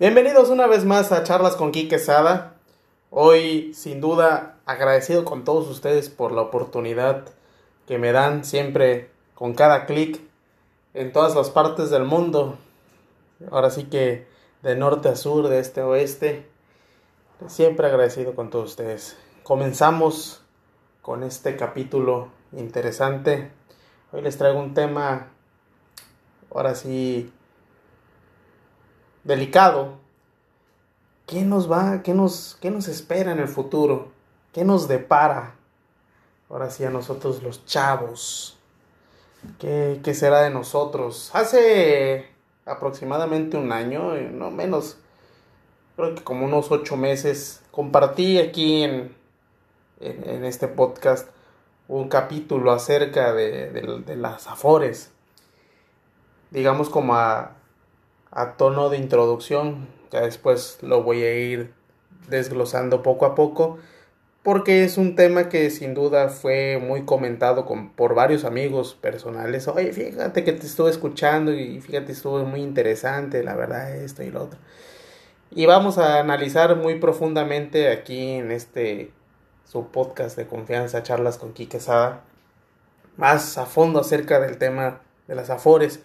Bienvenidos una vez más a Charlas con Quique Sada. Hoy, sin duda, agradecido con todos ustedes por la oportunidad que me dan siempre con cada clic en todas las partes del mundo. Ahora sí que de norte a sur, de este a oeste. Siempre agradecido con todos ustedes. Comenzamos con este capítulo interesante. Hoy les traigo un tema, ahora sí, delicado. ¿Qué nos va, qué nos, qué nos espera en el futuro? ¿Qué nos depara? Ahora sí a nosotros los chavos. ¿Qué, qué será de nosotros? Hace aproximadamente un año, eh, no menos, creo que como unos ocho meses, compartí aquí en, en, este podcast un capítulo acerca de, de, de las afores. Digamos como a, a tono de introducción, ya después lo voy a ir desglosando poco a poco, porque es un tema que sin duda fue muy comentado con, por varios amigos personales. Oye, fíjate que te estuve escuchando y fíjate, estuvo muy interesante, la verdad, esto y lo otro. Y vamos a analizar muy profundamente aquí en este su podcast de confianza, charlas con Quique Sada, más a fondo acerca del tema de las afores.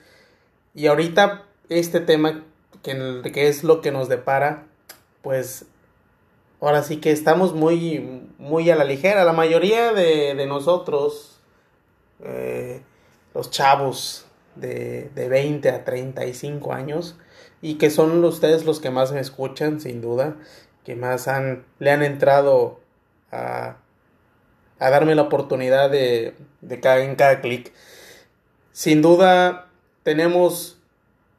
Y ahorita este tema, que, que es lo que nos depara, pues ahora sí que estamos muy, muy a la ligera. La mayoría de, de nosotros, eh, los chavos de, de 20 a 35 años, y que son ustedes los que más me escuchan, sin duda, que más han, le han entrado a, a darme la oportunidad de, de cada, en cada clic. Sin duda, tenemos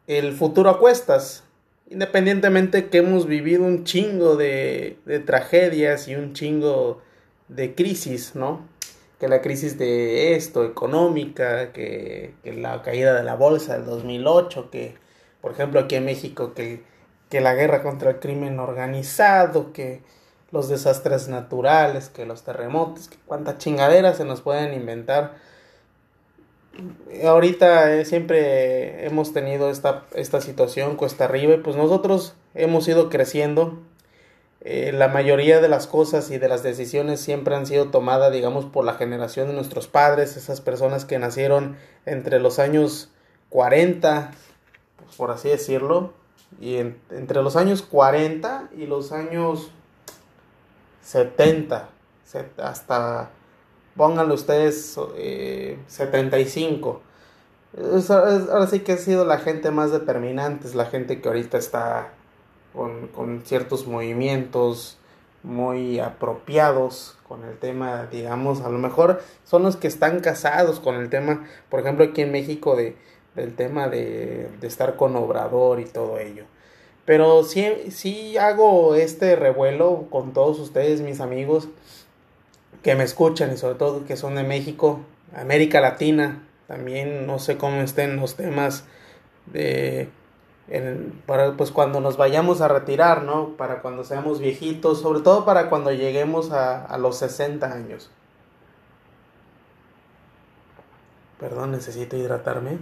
el futuro a cuestas. Independientemente que hemos vivido un chingo de, tragedias y un chingo de crisis, ¿no? Que la crisis de esto, económica, que, la caída de la bolsa del 2008, que por ejemplo aquí en México, que, que la guerra contra el crimen organizado, que los desastres naturales, que los terremotos, que cuánta chingadera se nos pueden inventar ahorita eh, siempre hemos tenido esta, esta situación cuesta arriba y pues nosotros hemos ido creciendo. Eh, la mayoría de las cosas y de las decisiones siempre han sido tomadas, digamos, por la generación de nuestros padres, esas personas que nacieron entre los años 40, pues, por así decirlo, y en, entre los años 40 y los años 70, hasta pónganlo ustedes eh, 75. Es, es, ahora sí que ha sido la gente más determinante, es la gente que ahorita está con, con ciertos movimientos muy apropiados con el tema, digamos, a lo mejor son los que están casados con el tema, por ejemplo, aquí en México, de, del tema de, de estar con Obrador y todo ello. Pero sí, sí hago este revuelo con todos ustedes, mis amigos, que me escuchan y sobre todo que son de México, América Latina, también no sé cómo estén los temas de en, para pues cuando nos vayamos a retirar, ¿no? Para cuando seamos viejitos, sobre todo para cuando lleguemos a, a los 60 años. Perdón, necesito hidratarme.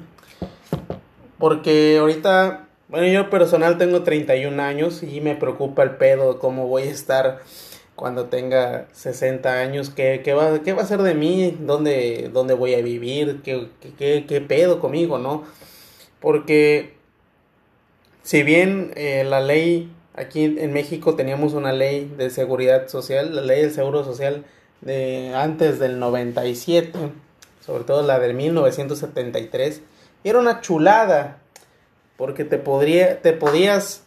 Porque ahorita, bueno, yo personal tengo 31 años y me preocupa el pedo, cómo voy a estar cuando tenga 60 años, ¿qué, qué, va, qué va a ser de mí? ¿Dónde, dónde voy a vivir? ¿Qué, qué, qué pedo conmigo, no? Porque si bien eh, la ley, aquí en México teníamos una ley de seguridad social, la ley del seguro social de antes del 97, sobre todo la del 1973, era una chulada, porque te, podría, te podías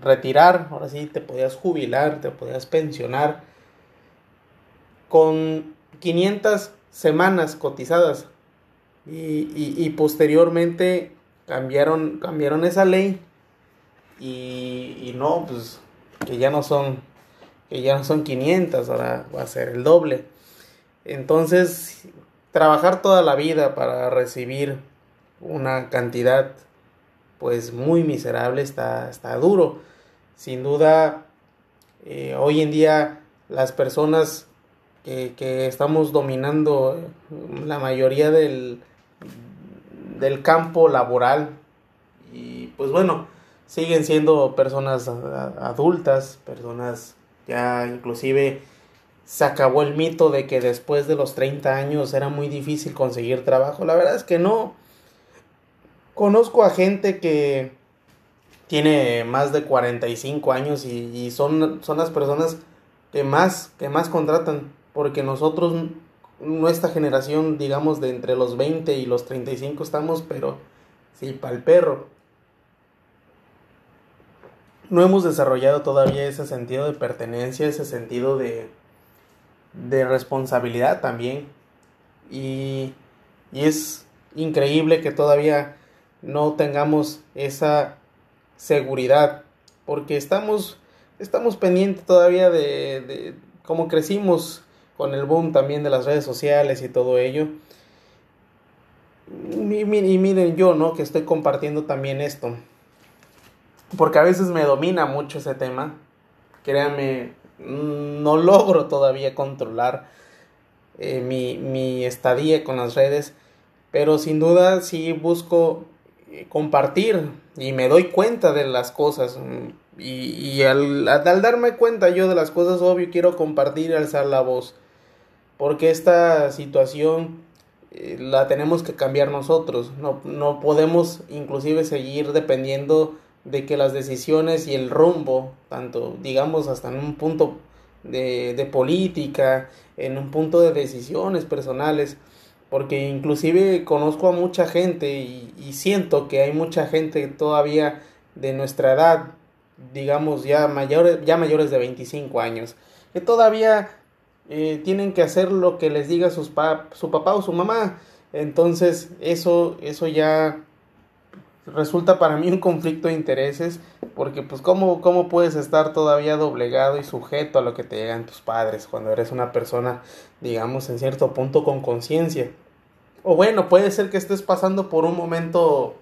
retirar, ahora sí, te podías jubilar, te podías pensionar con 500 semanas cotizadas y, y, posteriormente cambiaron, cambiaron esa ley y, y, no, pues que ya no son, que ya no son 500, ahora va a ser el doble. Entonces, trabajar toda la vida para recibir una cantidad pues muy miserable, está, está duro. Sin duda, eh, hoy en día las personas que, que, estamos dominando la mayoría del, del campo laboral y pues bueno, siguen siendo personas adultas, personas ya inclusive se acabó el mito de que después de los 30 años era muy difícil conseguir trabajo. La verdad es que no. Conozco a gente que tiene más de 45 años y, son, son las personas que más, que más contratan, porque nosotros, nuestra generación, digamos, de entre los 20 y los 35 estamos, pero sí, para el perro. No hemos desarrollado todavía ese sentido de pertenencia, ese sentido de, de responsabilidad también. Y, y es increíble que todavía no tengamos esa seguridad, porque estamos, estamos pendientes todavía de, de cómo crecimos con el boom también de las redes sociales y todo ello. Y, miren yo, ¿no? Que estoy compartiendo también esto. Porque a veces me domina mucho ese tema. Créanme, no logro todavía controlar eh, mi, mi, estadía con las redes, pero sin duda sí busco compartir y me doy cuenta de las cosas. Y, y al, al, darme cuenta yo de las cosas, obvio, quiero compartir y alzar la voz, porque esta situación eh, la tenemos que cambiar nosotros, no, no podemos inclusive seguir dependiendo de que las decisiones y el rumbo, tanto digamos hasta en un punto de, de política, en un punto de decisiones personales, porque inclusive conozco a mucha gente y, siento que hay mucha gente todavía de nuestra edad, digamos ya mayores, ya mayores de 25 años, que todavía eh, tienen que hacer lo que les diga sus pa su papá o su mamá. Entonces eso, eso ya resulta para mí un conflicto de intereses porque pues cómo, cómo puedes estar todavía doblegado y sujeto a lo que te llegan tus padres cuando eres una persona digamos en cierto punto con conciencia o bueno puede ser que estés pasando por un momento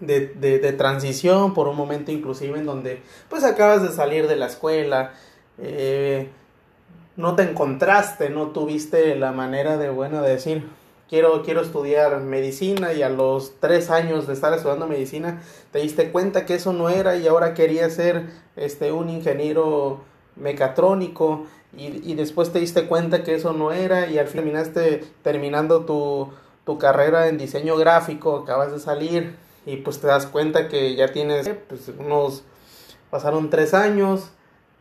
de, de, transición por un momento inclusive en donde pues acabas de salir de la escuela eh, no te encontraste no tuviste la manera de bueno de decir quiero, quiero estudiar medicina y a los tres años de estar estudiando medicina te diste cuenta que eso no era y ahora querías ser este, un ingeniero mecatrónico y, y después te diste cuenta que eso no era y al fin terminaste terminando tu, tu carrera en diseño gráfico, acabas de salir y pues te das cuenta que ya tienes pues, unos, pasaron tres años,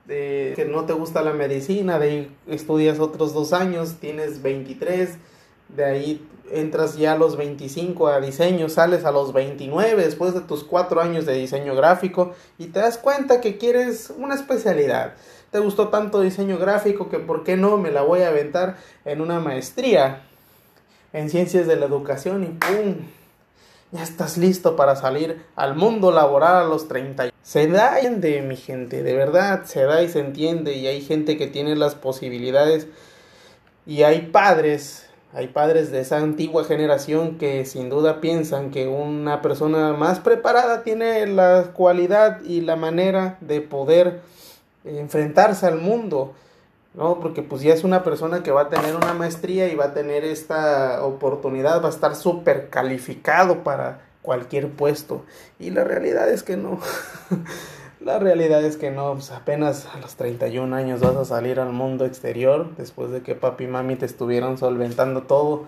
de que no te gusta la medicina, de ahí estudias otros dos años, tienes 23 de ahí entras ya a los 25 a diseño, sales a los 29 después de tus 4 años de diseño gráfico y te das cuenta que quieres una especialidad. Te gustó tanto diseño gráfico que por qué no me la voy a aventar en una maestría en ciencias de la educación y ¡pum! Ya estás listo para salir al mundo laboral a los 30. Se da de mi gente, de verdad, se da y se entiende y hay gente que tiene las posibilidades y hay padres hay padres de esa antigua generación que sin duda piensan que una persona más preparada tiene la cualidad y la manera de poder enfrentarse al mundo, ¿no? Porque pues ya es una persona que va a tener una maestría y va a tener esta oportunidad, va a estar súper calificado para cualquier puesto. Y la realidad es que no. La realidad es que no, pues apenas a los 31 años vas a salir al mundo exterior después de que papi y mami te estuvieron solventando todo.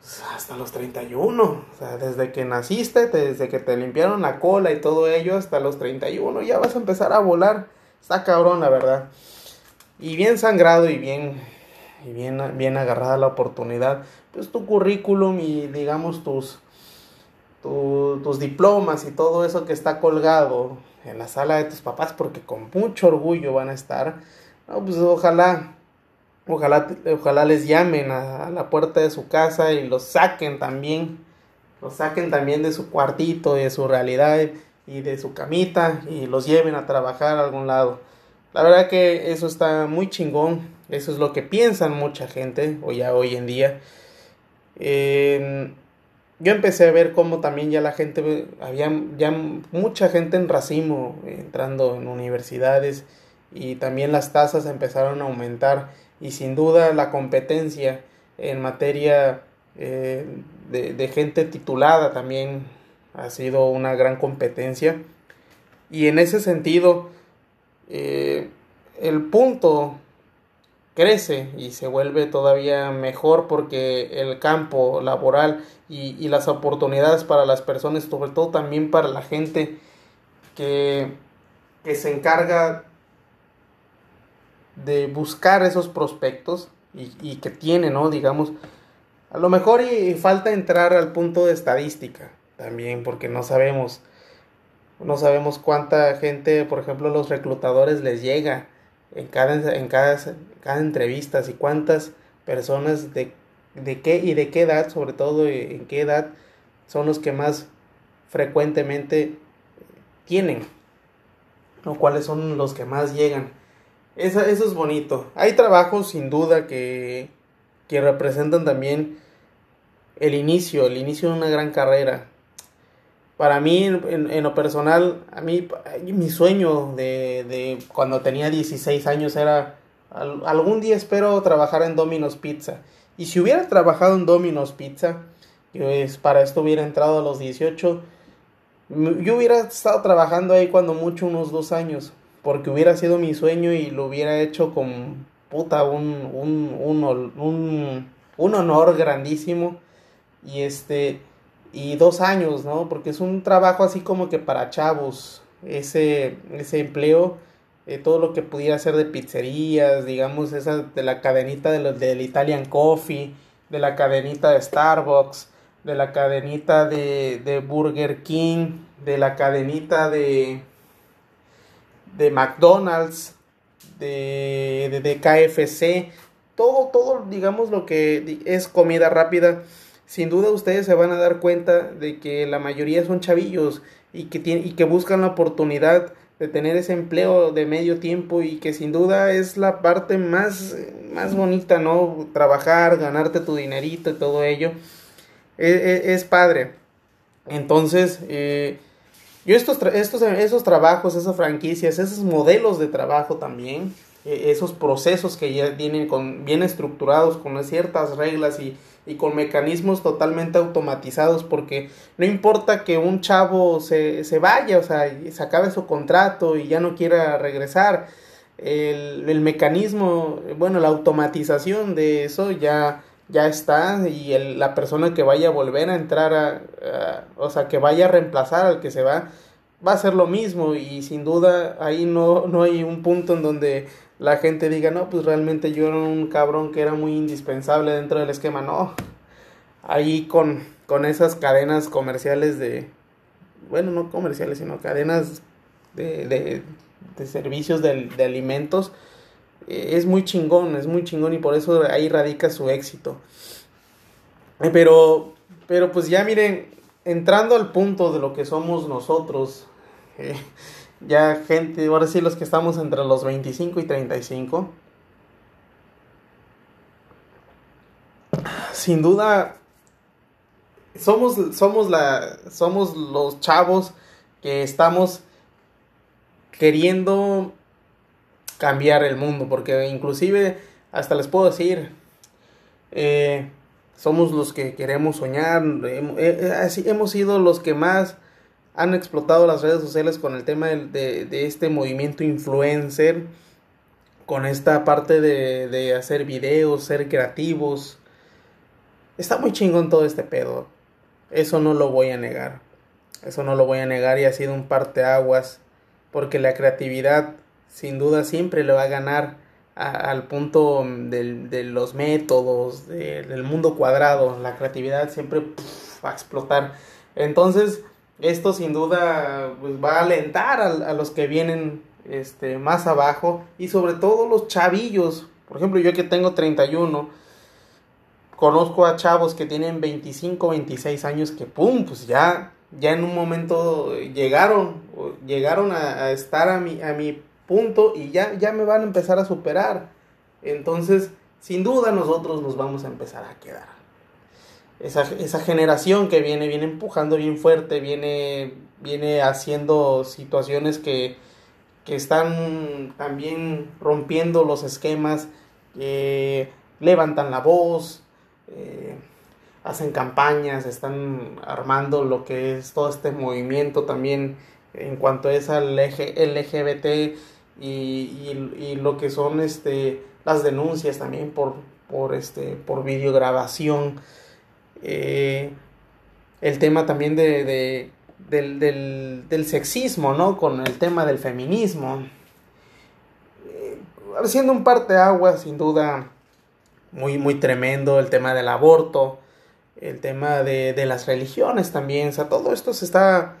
Pues hasta los 31, o sea, desde que naciste, desde que te limpiaron la cola y todo ello, hasta los 31 ya vas a empezar a volar. Está cabrón, la verdad. Y bien sangrado y bien, y bien, bien agarrada la oportunidad. Pues tu currículum y digamos tus, tu, tus diplomas y todo eso que está colgado en la sala de tus papás porque con mucho orgullo van a estar. No, pues ojalá, ojalá, ojalá les llamen a, a, la puerta de su casa y los saquen también, los saquen también de su cuartito y de su realidad y de su camita y los lleven a trabajar a algún lado. La verdad que eso está muy chingón, eso es lo que piensan mucha gente o ya hoy en día. Eh, yo empecé a ver cómo también ya la gente, había ya mucha gente en racimo entrando en universidades y también las tasas empezaron a aumentar y sin duda la competencia en materia eh, de, gente titulada también ha sido una gran competencia Y en ese sentido, eh, el punto crece y se vuelve todavía mejor porque el campo laboral y, y, las oportunidades para las personas, sobre todo también para la gente que, que se encarga de buscar esos prospectos y, y, que tiene, ¿no? Digamos, a lo mejor y, falta entrar al punto de estadística también, porque no sabemos, no sabemos cuánta gente, por ejemplo, los reclutadores les llega en cada, en cada, cada entrevista y cuántas personas de, de qué y de qué edad, sobre todo en qué edad, son los que más frecuentemente tienen, o cuáles son los que más llegan. Eso, eso es bonito. Hay trabajos sin duda que, que representan también el inicio, el inicio de una gran carrera. Para mí, en, lo personal, a mí, mi sueño de, de, cuando tenía 16 años era algún día espero trabajar en Domino's Pizza. Y si hubiera trabajado en Domino's Pizza, pues para esto hubiera entrado a los 18, yo hubiera estado trabajando ahí cuando mucho unos dos años, porque hubiera sido mi sueño y lo hubiera hecho con puta un, un, un, un honor grandísimo. Y este, y dos años, ¿no? Porque es un trabajo así como que para chavos, ese, ese empleo, eh, todo lo que pudiera ser de pizzerías, digamos, esa de la cadenita de los, del Italian Coffee, de la cadenita de Starbucks, de la cadenita de, de Burger King, de la cadenita de, de McDonald's, de, de, de KFC, todo, todo, digamos, lo que es comida rápida sin duda ustedes se van a dar cuenta de que la mayoría son chavillos y que, tienen, y que buscan la oportunidad de tener ese empleo de medio tiempo y que sin duda es la parte más, más bonita, ¿no? Trabajar, ganarte tu dinerito y todo ello. Es, es, es padre. Entonces, eh, yo estos, estos, esos trabajos, esas franquicias, esos modelos de trabajo también, eh, esos procesos que ya vienen con, bien estructurados, con ciertas reglas y, y con mecanismos totalmente automatizados porque no importa que un chavo se, se vaya, o sea, se acabe su contrato y ya no quiera regresar, el, el mecanismo, bueno, la automatización de eso ya, ya está y el, la persona que vaya a volver a entrar a, o sea, que vaya a reemplazar al que se va, va a ser lo mismo y sin duda ahí no, no hay un punto en donde la gente diga, no, pues realmente yo era un cabrón que era muy indispensable dentro del esquema. No, ahí con, con esas cadenas comerciales de, bueno, no comerciales, sino cadenas de, de, de servicios de, de alimentos, eh, es muy chingón, es muy chingón y por eso ahí radica su éxito. Eh, pero, pero pues ya miren, entrando al punto de lo que somos nosotros, eh, ya gente, ahora sí los que estamos entre los 25 y 35. Sin duda somos somos la somos los chavos que estamos queriendo cambiar el mundo porque inclusive hasta les puedo decir eh, somos los que queremos soñar eh, eh, hemos sido los que más han explotado las redes sociales con el tema de, de, este movimiento influencer, con esta parte de, de, hacer videos, ser creativos. Está muy chingón todo este pedo. Eso no lo voy a negar. Eso no lo voy a negar y ha sido un parteaguas. Porque la creatividad sin duda siempre le va a ganar al punto del, de los métodos, de, del mundo cuadrado. La creatividad siempre va a explotar. Entonces, esto sin duda pues, va a alentar a, a, los que vienen este, más abajo y sobre todo los chavillos. Por ejemplo, yo que tengo 31, conozco a chavos que tienen 25, 26 años que pum, pues ya, ya en un momento llegaron, llegaron a, estar a mi, a mi punto y ya, ya me van a empezar a superar. Entonces, sin duda nosotros nos vamos a empezar a quedar esa, esa generación que viene, viene empujando bien fuerte, viene, viene haciendo situaciones que, que están también rompiendo los esquemas, eh, levantan la voz, eh, hacen campañas, están armando lo que es todo este movimiento también en cuanto es al LGBT y, y, lo que son este, las denuncias también por, por, este, por videograbación. Eh, el tema también de, de del, del, del, sexismo, ¿no? Con el tema del feminismo. Eh, siendo un parte agua, sin duda, muy, muy tremendo, el tema del aborto, el tema de, de las religiones también, o sea, todo esto se está,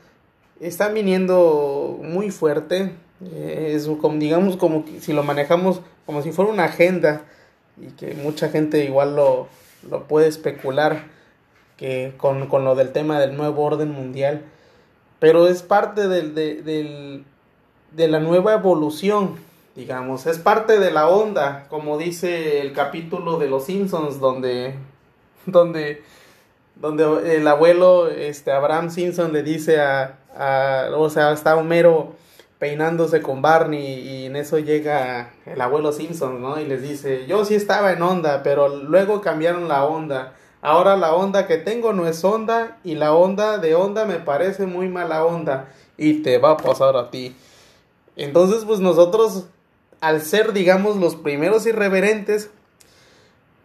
está viniendo muy fuerte, eh, es como, digamos, como si lo manejamos como si fuera una agenda y que mucha gente igual lo, lo puede especular que con, con, lo del tema del nuevo orden mundial, pero es parte del, de, del, de la nueva evolución, digamos, es parte de la onda, como dice el capítulo de Los Simpsons, donde, donde, donde el abuelo, este, Abraham Simpson le dice a, a o sea, está Homero peinándose con Barney y en eso llega el abuelo Simpson, ¿no? Y les dice, yo sí estaba en onda, pero luego cambiaron la onda. Ahora la onda que tengo no es onda y la onda de onda me parece muy mala onda y te va a pasar a ti. Entonces, pues nosotros, al ser, digamos, los primeros irreverentes,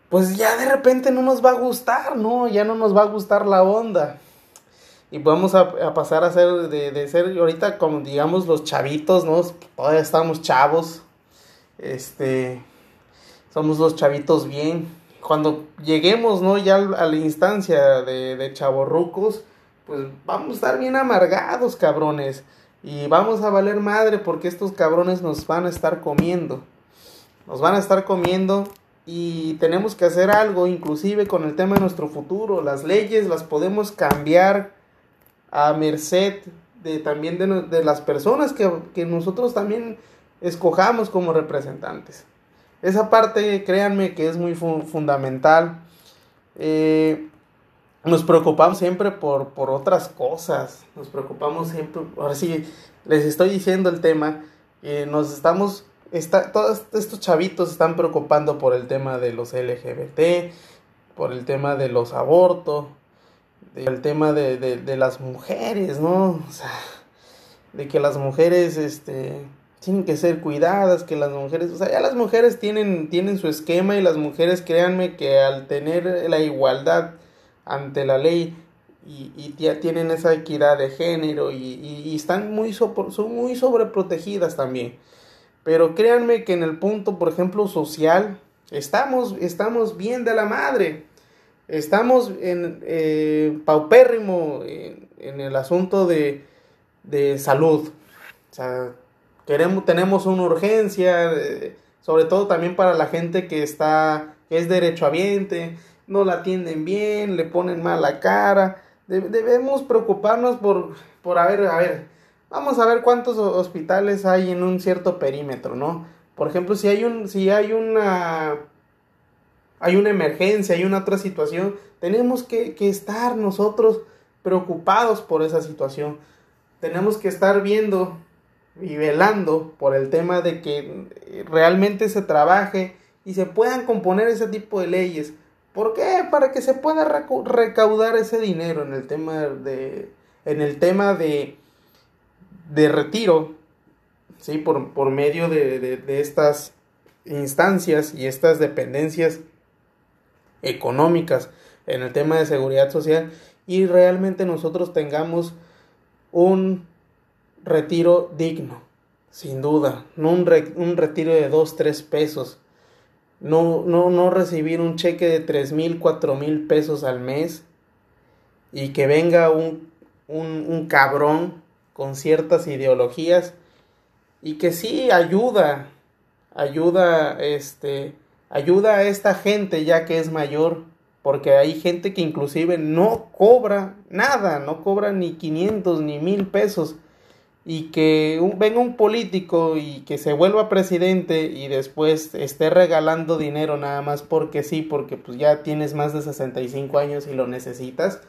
pues ya de repente no nos va a gustar, ¿no? Ya no nos va a gustar la onda y podemos a, pasar a ser de, de, ser ahorita como digamos los chavitos, ¿no? Todavía estamos chavos, este, somos los chavitos bien. Cuando lleguemos, ¿no? Ya a la instancia de, de chavorrucos, pues vamos a estar bien amargados, cabrones. Y vamos a valer madre porque estos cabrones nos van a estar comiendo. Nos van a estar comiendo y tenemos que hacer algo, inclusive con el tema de nuestro futuro. Las leyes las podemos cambiar a merced de también de, las personas que, nosotros también escojamos como representantes. Esa parte, créanme que es muy fundamental. Eh, nos preocupamos siempre por, por otras cosas. Nos preocupamos siempre. Ahora sí, les estoy diciendo el tema. nos estamos. Está, todos estos chavitos están preocupando por el tema de los LGBT, por el tema de los abortos, el tema de, de, de, las mujeres, ¿no? O sea, de que las mujeres, este, tienen que ser cuidadas, que las mujeres, o sea, ya las mujeres tienen, tienen su esquema y las mujeres, créanme que al tener la igualdad ante la ley y, y ya tienen esa equidad de género y, y, están muy, son muy sobreprotegidas también. Pero créanme que en el punto, por ejemplo, social, estamos, estamos bien de la madre estamos en eh, paupérrimo en, el asunto de, de salud. O sea, queremos, tenemos una urgencia, eh, sobre todo también para la gente que está, que es derechohabiente, no la atienden bien, le ponen mala cara. debemos preocuparnos por, por, a ver, a ver, vamos a ver cuántos hospitales hay en un cierto perímetro, ¿no? Por ejemplo, si hay un, si hay una hay una emergencia, hay una otra situación, tenemos que, estar nosotros preocupados por esa situación. Tenemos que estar viendo y velando por el tema de que realmente se trabaje y se puedan componer ese tipo de leyes. ¿Por qué? Para que se pueda recaudar ese dinero en el tema de en el tema de, de retiro, ¿sí? por, por medio de, de estas instancias y estas dependencias económicas en el tema de seguridad social y realmente nosotros tengamos un retiro digno, sin duda, no un, un retiro de 2, 3 pesos, no, no, no recibir un cheque de tres mil, cuatro mil pesos al mes y que venga un, un, un cabrón con ciertas ideologías y que sí ayuda, ayuda este Ayuda a esta gente ya que es mayor, porque hay gente que inclusive no cobra nada, no cobra ni 500 ni mil pesos y que venga un político y que se vuelva presidente y después esté regalando dinero nada más porque sí, porque pues ya tienes más de 65 años y lo necesitas.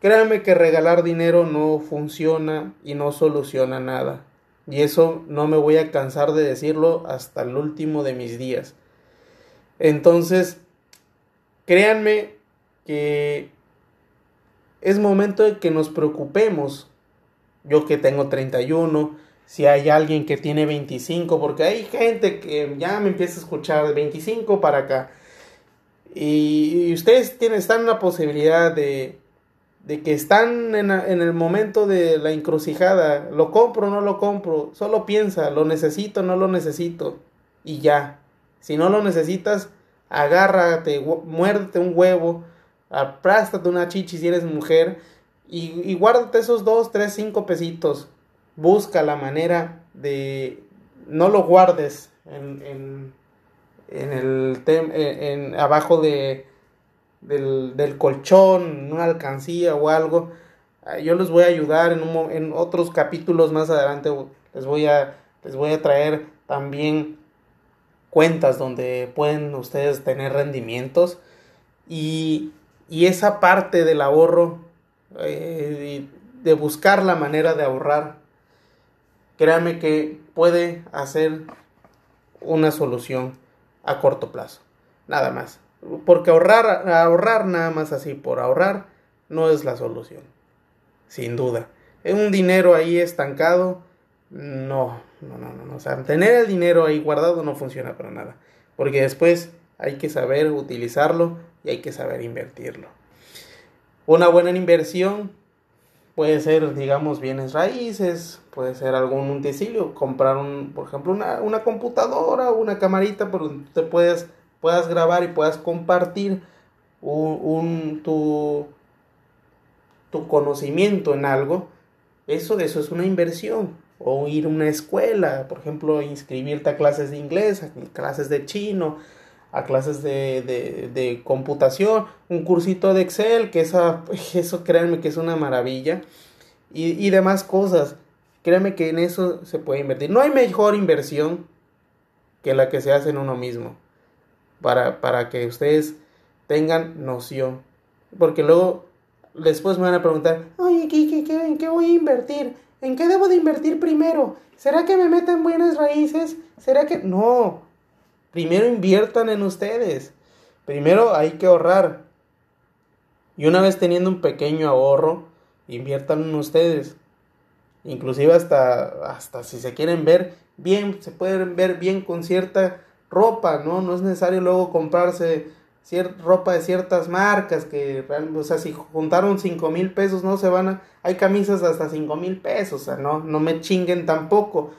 Créanme que regalar dinero no funciona y no soluciona nada. Y eso no me voy a cansar de decirlo hasta el último de mis días. Entonces, créanme que es momento de que nos preocupemos yo que tengo 31, si hay alguien que tiene 25, porque hay gente que ya me empieza a escuchar de 25 para acá. Y, ustedes tienen, están en la posibilidad de, de que están en, en, el momento de la encrucijada, lo compro no lo compro, solo piensa, lo necesito no lo necesito, y ya. Si no lo necesitas, agárrate, muérdete un huevo, aprástate una chichi si eres mujer, y, y guárdate esos dos, tres, cinco pesitos. Busca la manera de, no lo guardes en, en, en el, en, abajo de, del, del colchón, una alcancía o algo. Yo les voy a ayudar en, en otros capítulos más adelante. Les voy a, les voy a traer también cuentas donde pueden ustedes tener rendimientos y, y esa parte del ahorro, eh, de buscar la manera de ahorrar, créanme que puede hacer una solución a corto plazo, nada más. Porque ahorrar, ahorrar nada más así por ahorrar no es la solución, sin duda. Un dinero ahí estancado, no, no, no, no. O sea, tener el dinero ahí guardado no funciona para nada. Porque después hay que saber utilizarlo y hay que saber invertirlo. Una buena inversión puede ser, digamos, bienes raíces, puede ser algún utensilio, comprar, un, por ejemplo, una, una computadora o una camarita por donde te puedes, puedas grabar y puedas compartir un, un, tu, tu conocimiento en algo. Eso, eso es una inversión o ir a una escuela, por ejemplo, inscribirte a clases de inglés, a clases de chino, a clases de, de, de computación, un cursito de Excel, que esa, eso créanme que es una maravilla, y, y demás cosas. Créanme que en eso se puede invertir. No hay mejor inversión que la que se hace en uno mismo, para, para que ustedes tengan noción. Porque luego, después me van a preguntar, oye, ¿qué, qué, en qué voy a invertir? ¿En qué debo de invertir primero? ¿Será que me metan buenas raíces? ¿Será que...? No. Primero inviertan en ustedes. Primero hay que ahorrar. Y una vez teniendo un pequeño ahorro, inviertan en ustedes. Inclusive hasta, hasta si se quieren ver bien, se pueden ver bien con cierta ropa, ¿no? No es necesario luego comprarse ropa de ciertas marcas que, o sea, si juntaron cinco mil pesos, no se van a, hay camisas hasta cinco mil pesos, o sea, no, no me chinguen tampoco.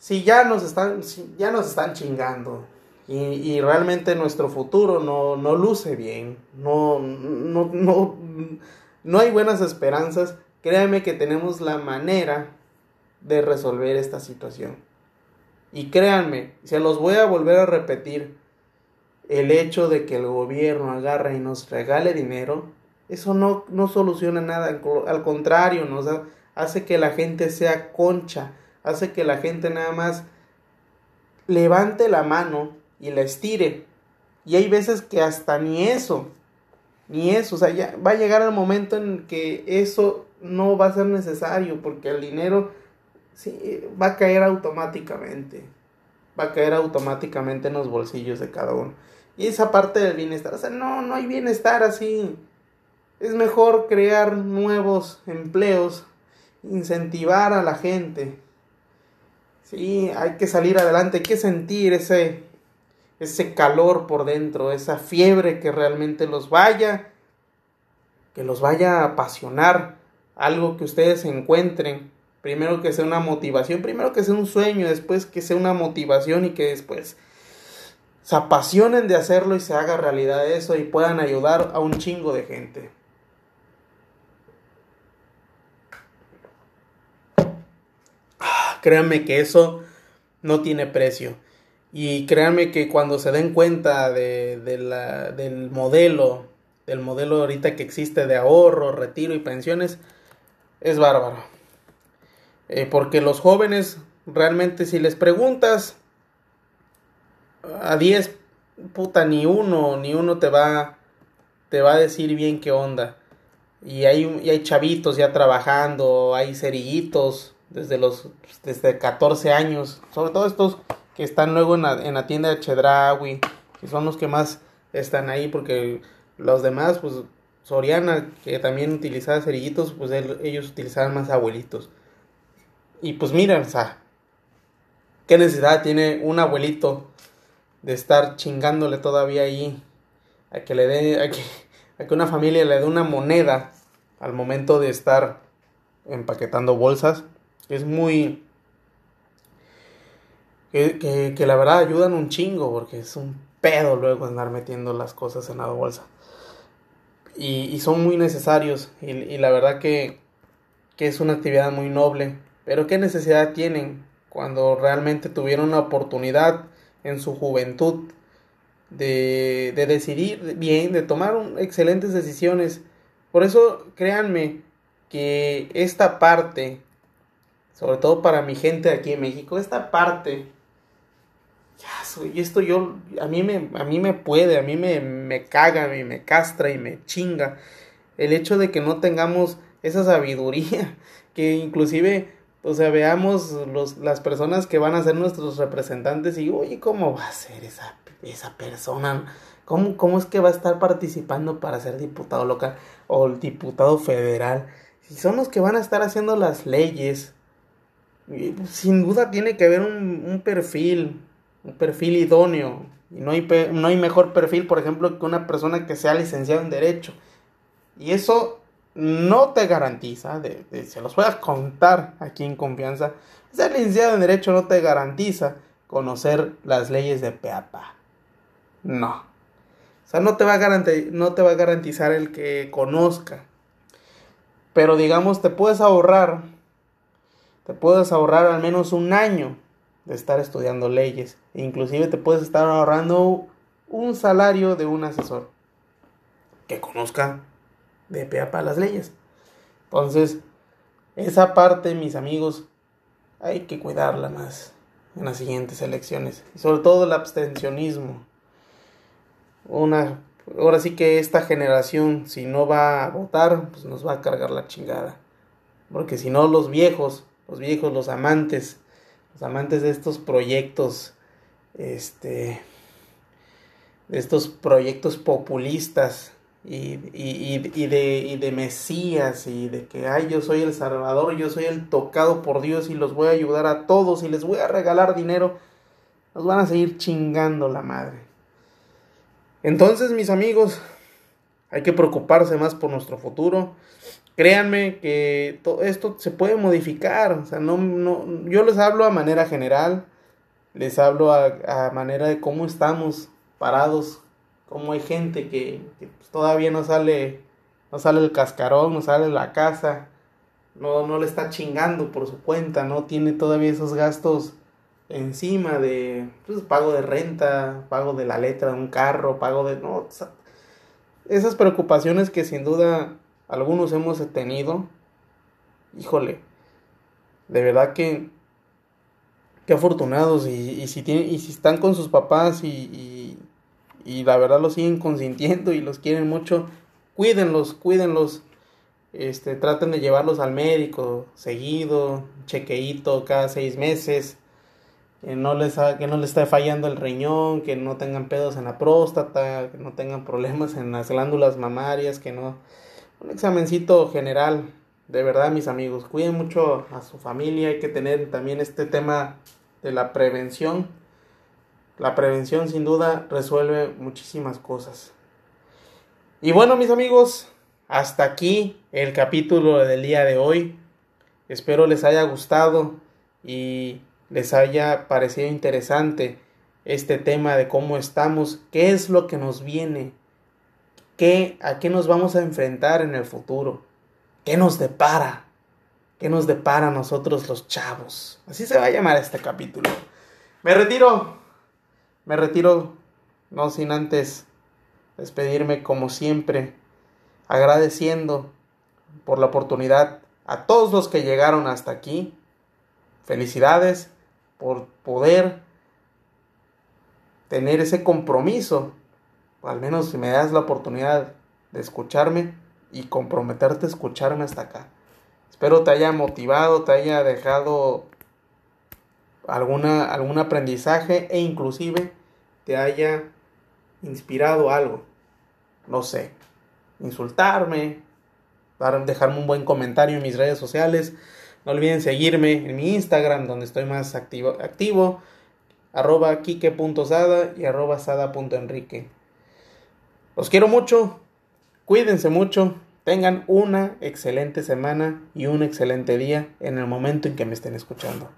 Si ya nos están, ya nos están chingando y, y realmente nuestro futuro no, no luce bien, no, no, no, no hay buenas esperanzas, créanme que tenemos la manera de resolver esta situación. Y créanme, se los voy a volver a repetir, el hecho de que el gobierno agarre y nos regale dinero, eso no, no soluciona nada, al contrario, nos hace que la gente sea concha, hace que la gente nada más levante la mano y la estire. Y hay veces que hasta ni eso, ni eso, o sea, ya va a llegar el momento en que eso no va a ser necesario, porque el dinero sí, va a caer automáticamente, va a caer automáticamente en los bolsillos de cada uno. Y esa parte del bienestar, o sea, no, no hay bienestar así. Es mejor crear nuevos empleos, incentivar a la gente. Sí, hay que salir adelante, hay que sentir ese, ese calor por dentro, esa fiebre que realmente los vaya, que los vaya a apasionar, algo que ustedes encuentren. Primero que sea una motivación, primero que sea un sueño, después que sea una motivación y que después se apasionen de hacerlo y se haga realidad eso y puedan ayudar a un chingo de gente. Ah, créanme que eso no tiene precio. Y créanme que cuando se den cuenta de, del modelo, del modelo ahorita que existe de ahorro, retiro y pensiones, es bárbaro. Eh, porque los jóvenes, realmente si les preguntas, a 10, puta, ni uno, ni uno te va, te va a decir bien qué onda. Y hay, y hay chavitos ya trabajando, hay cerillitos desde los, desde 14 años, sobre todo estos que están luego en la, en la tienda de Chedraui, que son los que más están ahí, porque los demás, pues Soriana, que también utilizaba cerillitos, pues ellos utilizaban más abuelitos. y pues mira, o sea, ¿qué necesidad tiene un abuelito de estar chingándole todavía ahí a que le dé, a que, a que una familia le dé una moneda al momento de estar empaquetando bolsas? Es muy... Que, que, que la verdad ayudan un chingo porque es un pedo luego andar metiendo las cosas en la bolsa. Y, son muy necesarios y, la verdad que, que es una actividad muy noble. Pero ¿qué necesidad tienen cuando realmente tuvieron una oportunidad en su juventud de, de decidir bien, de tomar excelentes decisiones? Por eso créanme que esta parte, sobre todo para mi gente aquí en México, esta parte y esto yo, a mí me, a mí me puede, a mí me, me caga, me, me castra y me chinga el hecho de que no tengamos esa sabiduría, que inclusive, o sea, veamos los, las personas que van a ser nuestros representantes y, oye, ¿cómo va a ser esa, esa persona? ¿Cómo, ¿Cómo es que va a estar participando para ser diputado local o diputado federal? Si son los que van a estar haciendo las leyes, sin duda tiene que haber un, un perfil, un perfil idóneo. Y no hay, no hay mejor perfil, por ejemplo, que una persona que sea licenciada en Derecho. Y eso no te garantiza, de, se los voy a contar aquí en confianza, ser licenciado en Derecho no te garantiza conocer las leyes de PEAPA. No. O sea, no te, va a no te va a garantizar el que conozca. Pero digamos, te puedes ahorrar, te puedes ahorrar al menos un año de estar estudiando leyes. E inclusive te puedes estar ahorrando un salario de un asesor que conozca de pea para las leyes. Entonces, esa parte, mis amigos, hay que cuidarla más en las siguientes elecciones. Y sobre todo el abstencionismo. Una, ahora sí que esta generación, si no va a votar, pues nos va a cargar la chingada. Porque si no, los viejos, los viejos, los amantes los amantes de estos proyectos, este, de estos proyectos populistas y, y, y, de, y de Mesías y de que, ay, yo soy el Salvador, yo soy el tocado por Dios y los voy a ayudar a todos y les voy a regalar dinero, nos van a seguir chingando la madre. Entonces, mis amigos, hay que preocuparse más por nuestro futuro. Créanme que todo esto se puede modificar. O sea, no, no, yo les hablo a manera general, les hablo a, manera de cómo estamos parados, cómo hay gente que, pues, todavía no sale, no sale el cascarón, no sale la casa, no, no le está chingando por su cuenta, no tiene todavía esos gastos encima de pues, pago de renta, pago de la letra de un carro, pago de... No, esas preocupaciones que sin duda algunos hemos tenido, híjole, de verdad que, qué afortunados. Y, si, tienen, y si están con sus papás y, y, la verdad los siguen consintiendo y los quieren mucho, cuídenlos, cuídenlos, este, traten de llevarlos al médico seguido, chequeíto cada seis meses, que no les que no les esté fallando el riñón, que no tengan pedos en la próstata, que no tengan problemas en las glándulas mamarias, que no un examencito general. De verdad, mis amigos, cuiden mucho a su familia. Hay que tener también este tema de la prevención. La prevención sin duda resuelve muchísimas cosas. Y bueno, mis amigos, hasta aquí el capítulo del día de hoy. Espero les haya gustado y les haya parecido interesante este tema de cómo estamos, qué es lo que nos viene ¿Qué, ¿A qué nos vamos a enfrentar en el futuro? ¿Qué nos depara? ¿Qué nos depara a nosotros los chavos? Así se va a llamar este capítulo. Me retiro. Me retiro, no sin antes despedirme como siempre, agradeciendo por la oportunidad a todos los que llegaron hasta aquí. Felicidades por poder tener ese compromiso al menos si me das la oportunidad de escucharme y comprometerte a escucharme hasta acá. Espero te haya motivado, te haya dejado alguna, algún aprendizaje e inclusive te haya inspirado algo. No sé, insultarme, dejarme un buen comentario en mis redes sociales, No olviden seguirme en mi Instagram, donde estoy más activo, activo arroba kike.sada y arroba sada.enrique. Los quiero mucho, cuídense mucho, tengan una excelente semana y un excelente día en el momento en que me estén escuchando.